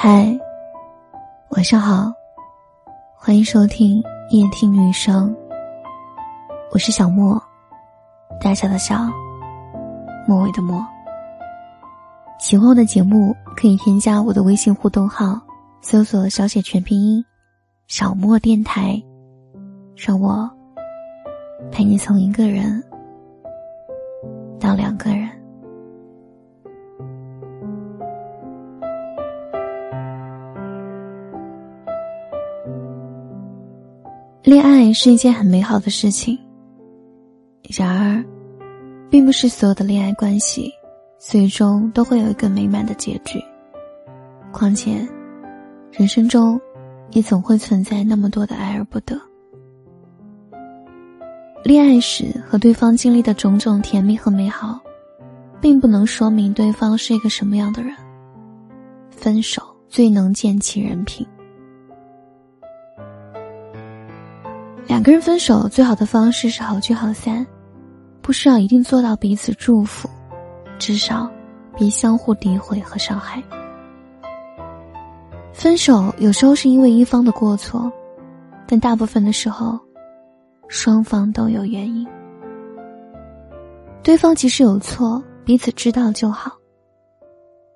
嗨，晚上好，欢迎收听夜听女生。我是小莫，大小的小，末尾的末。喜欢我的节目，可以添加我的微信互动号，搜索小写全拼音“小莫电台”，让我陪你从一个人恋爱是一件很美好的事情，然而，并不是所有的恋爱关系最终都会有一个美满的结局。况且，人生中也总会存在那么多的爱而不得。恋爱时和对方经历的种种甜蜜和美好，并不能说明对方是一个什么样的人。分手最能见其人品。两个人分手最好的方式是好聚好散，不需要一定做到彼此祝福，至少别相互诋毁和伤害。分手有时候是因为一方的过错，但大部分的时候，双方都有原因。对方即使有错，彼此知道就好。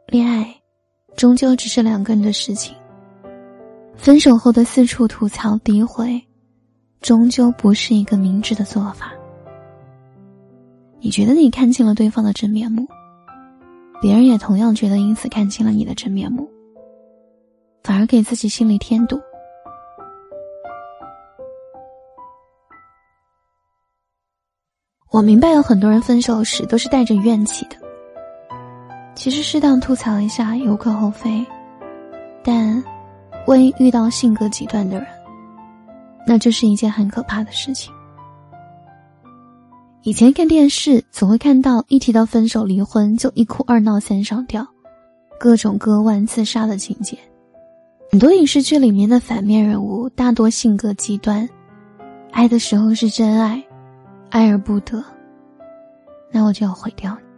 恋爱，终究只是两个人的事情。分手后的四处吐槽诋毁。终究不是一个明智的做法。你觉得你看清了对方的真面目，别人也同样觉得因此看清了你的真面目，反而给自己心里添堵。我明白有很多人分手时都是带着怨气的，其实适当吐槽一下也无可厚非，但万一遇到性格极端的人。那就是一件很可怕的事情。以前看电视总会看到，一提到分手离婚就一哭二闹三上吊，各种割腕自杀的情节。很多影视剧里面的反面人物大多性格极端，爱的时候是真爱，爱而不得，那我就要毁掉你。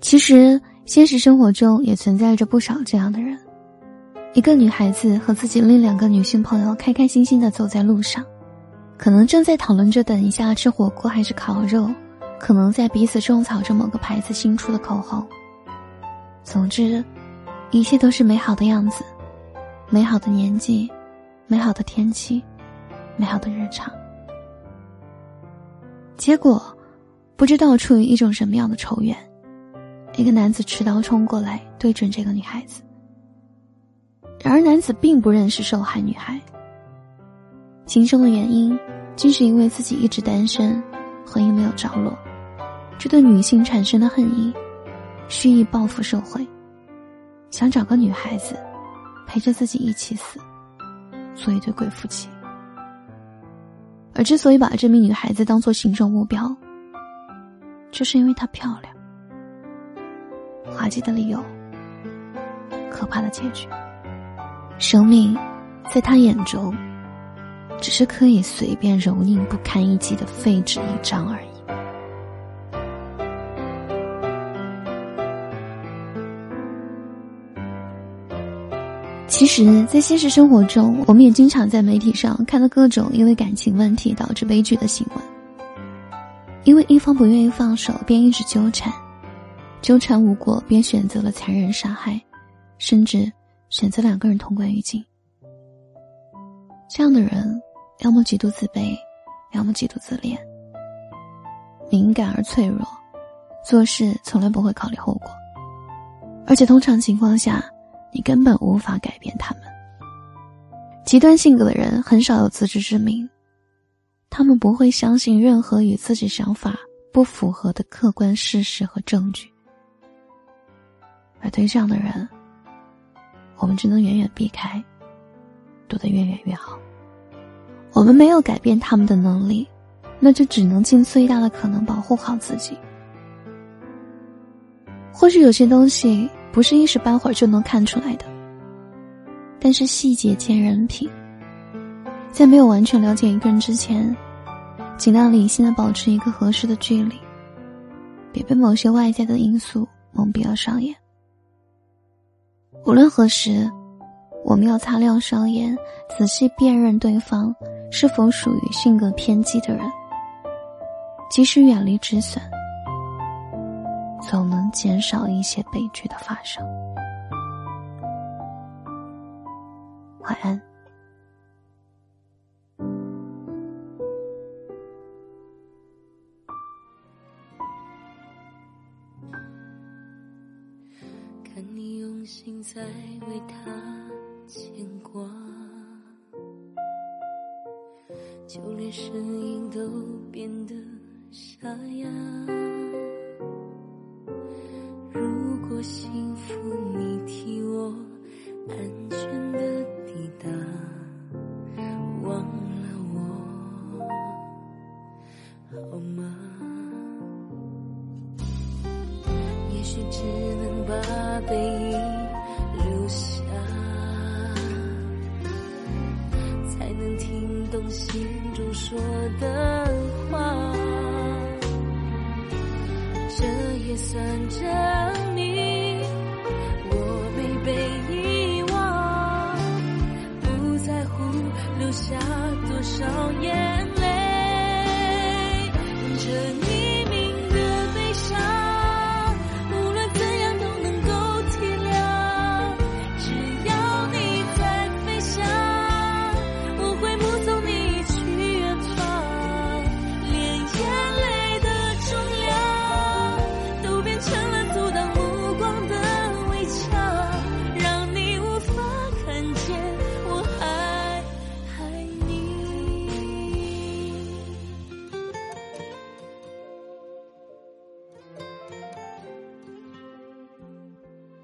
其实现实生活中也存在着不少这样的人。一个女孩子和自己另两个女性朋友开开心心的走在路上，可能正在讨论着等一下吃火锅还是烤肉，可能在彼此种草着某个牌子新出的口红。总之，一切都是美好的样子，美好的年纪，美好的天气，美好的日常。结果，不知道出于一种什么样的仇怨，一个男子持刀冲过来，对准这个女孩子。然而，男子并不认识受害女孩。行凶的原因，竟是因为自己一直单身，婚姻没有着落，这对女性产生的恨意，蓄意报复社会，想找个女孩子，陪着自己一起死，做一对鬼夫妻。而之所以把这名女孩子当做行动目标，就是因为她漂亮。滑稽的理由，可怕的结局。生命，在他眼中，只是可以随便蹂躏、不堪一击的废纸一张而已。其实，在现实生活中，我们也经常在媒体上看到各种因为感情问题导致悲剧的新闻。因为一方不愿意放手，便一直纠缠，纠缠无果，便选择了残忍杀害，甚至。选择两个人同归于尽，这样的人，要么极度自卑，要么极度自恋，敏感而脆弱，做事从来不会考虑后果，而且通常情况下，你根本无法改变他们。极端性格的人很少有自知之明，他们不会相信任何与自己想法不符合的客观事实和证据，而对这样的人。我们只能远远避开，躲得越远越好。我们没有改变他们的能力，那就只能尽最大的可能保护好自己。或许有些东西不是一时半会儿就能看出来的，但是细节见人品。在没有完全了解一个人之前，尽量理性的保持一个合适的距离，别被某些外在的因素蒙蔽了双眼。无论何时，我们要擦亮双眼，仔细辨认对方是否属于性格偏激的人。即使远离止损，总能减少一些悲剧的发生。晚安。看你用心在为他牵挂，就连声音都变得沙哑。如果幸福你替我安全的抵达，忘了我好吗？也许只能把背心中说的话。这也算证明我没被遗忘，不在乎留下多少眼泪。着你。